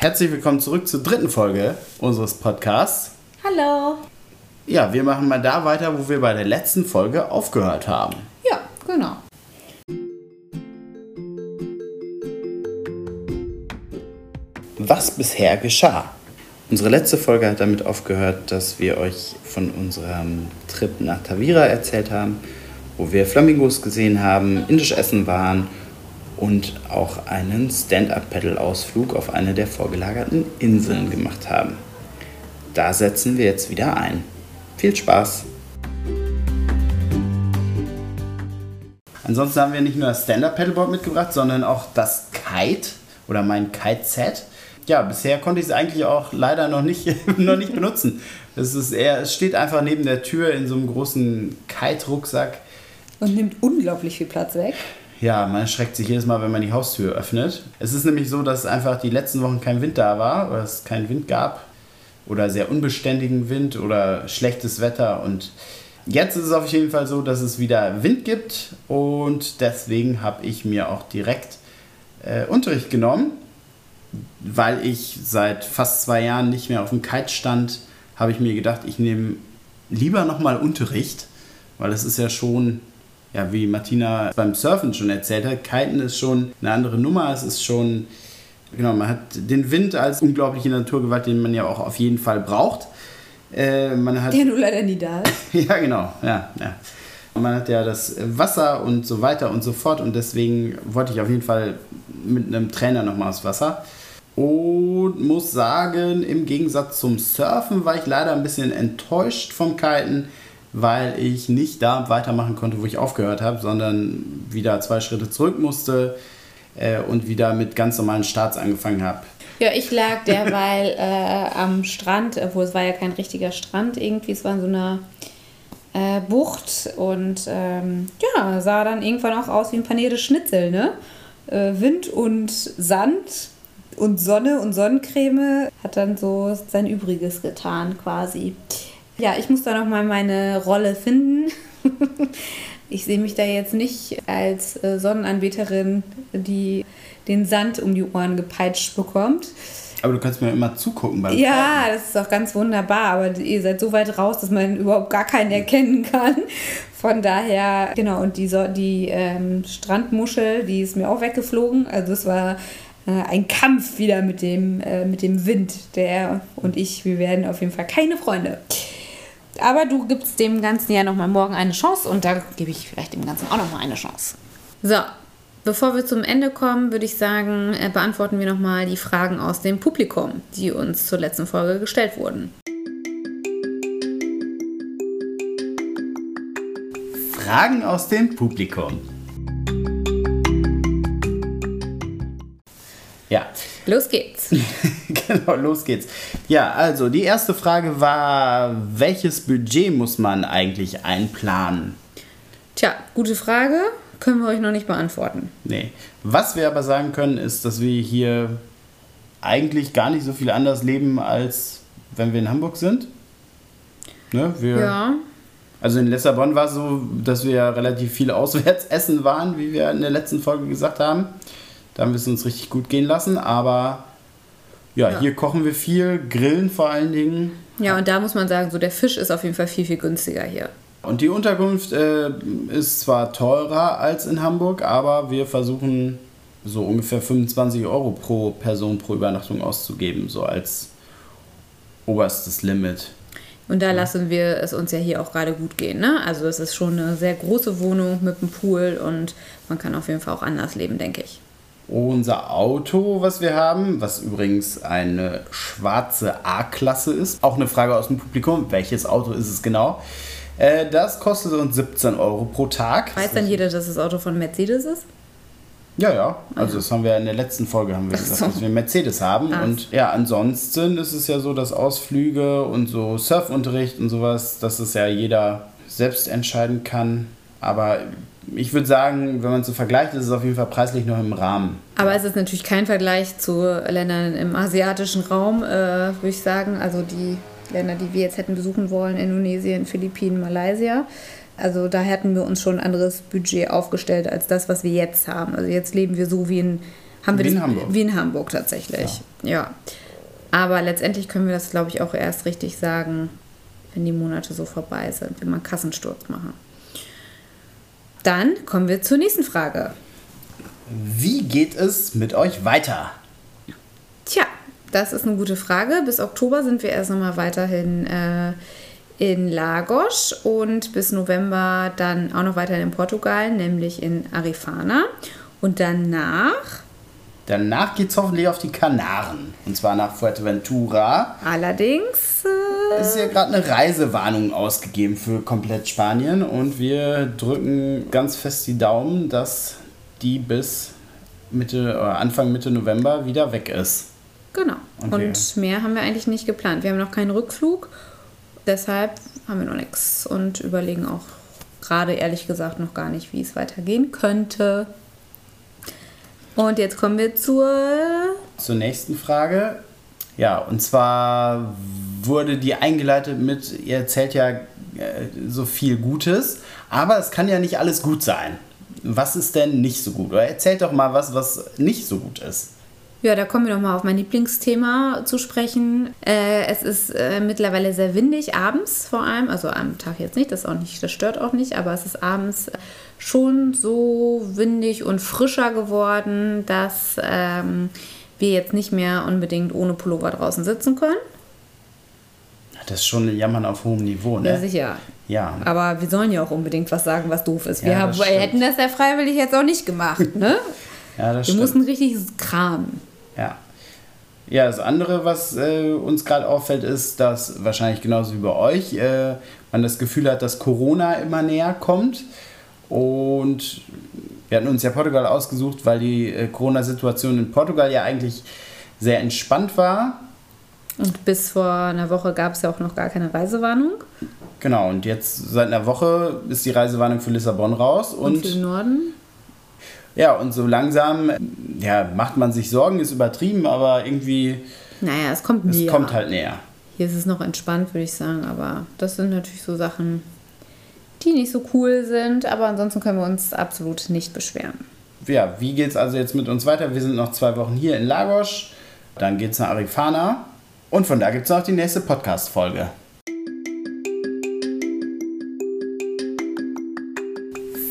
Herzlich willkommen zurück zur dritten Folge unseres Podcasts. Hallo. Ja, wir machen mal da weiter, wo wir bei der letzten Folge aufgehört haben. Ja, genau. Was bisher geschah. Unsere letzte Folge hat damit aufgehört, dass wir euch von unserem Trip nach Tavira erzählt haben, wo wir Flamingos gesehen haben, indisch essen waren und auch einen Stand-up-Pedal-Ausflug auf eine der vorgelagerten Inseln gemacht haben. Da setzen wir jetzt wieder ein. Viel Spaß! Ansonsten haben wir nicht nur das Stand-up-Pedalboard mitgebracht, sondern auch das Kite oder mein Kite-Set. Ja, bisher konnte ich es eigentlich auch leider noch nicht, noch nicht benutzen. Es, ist eher, es steht einfach neben der Tür in so einem großen Kite-Rucksack. Und nimmt unglaublich viel Platz weg. Ja, man erschreckt sich jedes Mal, wenn man die Haustür öffnet. Es ist nämlich so, dass einfach die letzten Wochen kein Wind da war oder es keinen Wind gab oder sehr unbeständigen Wind oder schlechtes Wetter und jetzt ist es auf jeden Fall so, dass es wieder Wind gibt und deswegen habe ich mir auch direkt äh, Unterricht genommen, weil ich seit fast zwei Jahren nicht mehr auf dem Kite stand, habe ich mir gedacht, ich nehme lieber nochmal Unterricht, weil es ist ja schon ja, wie Martina beim Surfen schon erzählt hat, Kiten ist schon eine andere Nummer. Es ist schon, genau, man hat den Wind als unglaubliche Naturgewalt, den man ja auch auf jeden Fall braucht. Äh, man hat, Der nur leider nie da ist. ja, genau, ja, ja. Man hat ja das Wasser und so weiter und so fort und deswegen wollte ich auf jeden Fall mit einem Trainer nochmal aufs Wasser. Und muss sagen, im Gegensatz zum Surfen war ich leider ein bisschen enttäuscht vom Kiten weil ich nicht da weitermachen konnte, wo ich aufgehört habe, sondern wieder zwei Schritte zurück musste äh, und wieder mit ganz normalen Starts angefangen habe. Ja, ich lag derweil äh, am Strand, obwohl es war ja kein richtiger Strand irgendwie, es war in so einer äh, Bucht und ähm, ja, sah dann irgendwann auch aus wie ein paniertes Schnitzel, ne? Äh, Wind und Sand und Sonne und Sonnencreme hat dann so sein Übriges getan quasi. Ja, ich muss da noch mal meine Rolle finden. ich sehe mich da jetzt nicht als äh, Sonnenanbeterin, die den Sand um die Ohren gepeitscht bekommt. Aber du kannst mir immer zugucken beim Ja, Fahren. das ist auch ganz wunderbar, aber ihr seid so weit raus, dass man überhaupt gar keinen erkennen kann. Von daher, genau, und die, die ähm, Strandmuschel, die ist mir auch weggeflogen. Also es war äh, ein Kampf wieder mit dem, äh, mit dem Wind. Der und ich, wir werden auf jeden Fall keine Freunde. Aber du gibst dem Ganzen ja nochmal morgen eine Chance und da gebe ich vielleicht dem Ganzen auch nochmal eine Chance. So, bevor wir zum Ende kommen, würde ich sagen, äh, beantworten wir nochmal die Fragen aus dem Publikum, die uns zur letzten Folge gestellt wurden. Fragen aus dem Publikum. Los geht's. genau, los geht's. Ja, also die erste Frage war, welches Budget muss man eigentlich einplanen? Tja, gute Frage. Können wir euch noch nicht beantworten. Nee. Was wir aber sagen können, ist, dass wir hier eigentlich gar nicht so viel anders leben, als wenn wir in Hamburg sind. Ne? Wir, ja. Also in Lissabon war es so, dass wir relativ viel auswärts essen waren, wie wir in der letzten Folge gesagt haben. Da haben wir es uns richtig gut gehen lassen. Aber ja, ja, hier kochen wir viel, grillen vor allen Dingen. Ja, und da muss man sagen, so der Fisch ist auf jeden Fall viel, viel günstiger hier. Und die Unterkunft äh, ist zwar teurer als in Hamburg, aber wir versuchen so ungefähr 25 Euro pro Person pro Übernachtung auszugeben, so als oberstes Limit. Und da lassen wir es uns ja hier auch gerade gut gehen. Ne? Also es ist schon eine sehr große Wohnung mit einem Pool und man kann auf jeden Fall auch anders leben, denke ich. Unser Auto, was wir haben, was übrigens eine schwarze A-Klasse ist, auch eine Frage aus dem Publikum, welches Auto ist es genau? Äh, das kostet uns 17 Euro pro Tag. Weiß dann jeder, dass das Auto von Mercedes ist? Ja, ja. Also das haben wir in der letzten Folge haben wir gesagt, dass wir Mercedes haben. Ach. Und ja, ansonsten ist es ja so, dass Ausflüge und so Surfunterricht und sowas, dass es ja jeder selbst entscheiden kann. Aber ich würde sagen, wenn man es so vergleicht, ist es auf jeden Fall preislich noch im Rahmen. Aber es ist natürlich kein Vergleich zu Ländern im asiatischen Raum, äh, würde ich sagen. Also die Länder, die wir jetzt hätten besuchen wollen, Indonesien, Philippinen, Malaysia. Also da hätten wir uns schon ein anderes Budget aufgestellt als das, was wir jetzt haben. Also jetzt leben wir so wie in Haben Wie in das, Hamburg. Wie in Hamburg tatsächlich. Ja. Aber letztendlich können wir das, glaube ich, auch erst richtig sagen, wenn die Monate so vorbei sind, wenn wir einen Kassensturz machen. Dann kommen wir zur nächsten Frage. Wie geht es mit euch weiter? Tja, das ist eine gute Frage. Bis Oktober sind wir erst nochmal weiterhin äh, in Lagos und bis November dann auch noch weiterhin in Portugal, nämlich in Arifana. Und danach, Danach geht es hoffentlich auf die Kanaren. Und zwar nach Fuerteventura. allerdings, äh, ist ja gerade eine Reisewarnung ausgegeben für komplett Spanien. Und wir drücken ganz fest die Daumen, dass die bis Mitte, oder Anfang Mitte November wieder weg ist. genau. Okay. Und mehr haben wir eigentlich nicht geplant. Wir haben noch keinen Rückflug, deshalb haben wir noch nichts und überlegen auch gerade ehrlich gesagt noch gar nicht, wie es weitergehen könnte. Und jetzt kommen wir zur Zur nächsten Frage. Ja, und zwar wurde die eingeleitet mit, ihr erzählt ja äh, so viel Gutes, aber es kann ja nicht alles gut sein. Was ist denn nicht so gut? Oder erzählt doch mal was, was nicht so gut ist. Ja, da kommen wir nochmal auf mein Lieblingsthema zu sprechen. Äh, es ist äh, mittlerweile sehr windig, abends vor allem. Also am Tag jetzt nicht, das, auch nicht, das stört auch nicht, aber es ist abends schon so windig und frischer geworden, dass ähm, wir jetzt nicht mehr unbedingt ohne Pullover draußen sitzen können. Das ist schon ein Jammern auf hohem Niveau, Ja, ne? sicher. Ja. Aber wir sollen ja auch unbedingt was sagen, was doof ist. Wir Ja, haben, hätten das ja freiwillig jetzt auch nicht gemacht, ne? Ja, das Wir stimmt. mussten richtig kramen. Ja. Ja, das andere, was äh, uns gerade auffällt, ist, dass wahrscheinlich genauso wie bei euch äh, man das Gefühl hat, dass Corona immer näher kommt. Und wir hatten uns ja Portugal ausgesucht, weil die äh, Corona-Situation in Portugal ja eigentlich sehr entspannt war. Und bis vor einer Woche gab es ja auch noch gar keine Reisewarnung. Genau, und jetzt seit einer Woche ist die Reisewarnung für Lissabon raus. Und, Und für den Norden. ja, und so langsam ja, macht man sich Sorgen, ist übertrieben, aber irgendwie, Naja, es kommt es näher. kommt halt näher. Hier ist es noch entspannt, würde ich sagen. Aber das sind natürlich so Sachen, die nicht so cool sind. Aber ansonsten können wir uns absolut nicht beschweren. ja, wie geht's also jetzt mit uns weiter? Wir sind noch zwei Wochen hier in Lagos, dann geht's nach Arifana und von da gibt's noch die nächste Podcast-Folge.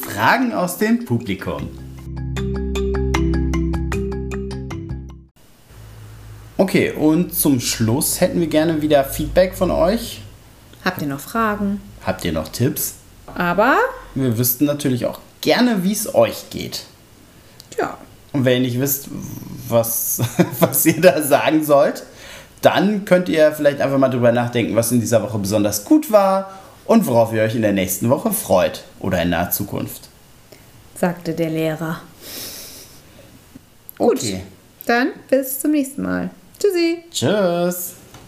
Fragen aus dem Publikum. Okay, und zum Schluss hätten wir gerne wieder Feedback von euch. Habt ihr noch Fragen? Habt ihr noch Tipps? Aber, Wir wüssten natürlich auch gerne, wie es euch geht. ja, Und wenn ihr nicht wisst, was, was ihr da sagen sollt, dann könnt ihr vielleicht einfach mal drüber nachdenken, was in dieser Woche besonders gut war und worauf ihr euch in der nächsten Woche freut oder in naher Zukunft. sagte der Lehrer. Gut. Okay. Dann bis zum nächsten Mal. Tschüssi. Tschüss.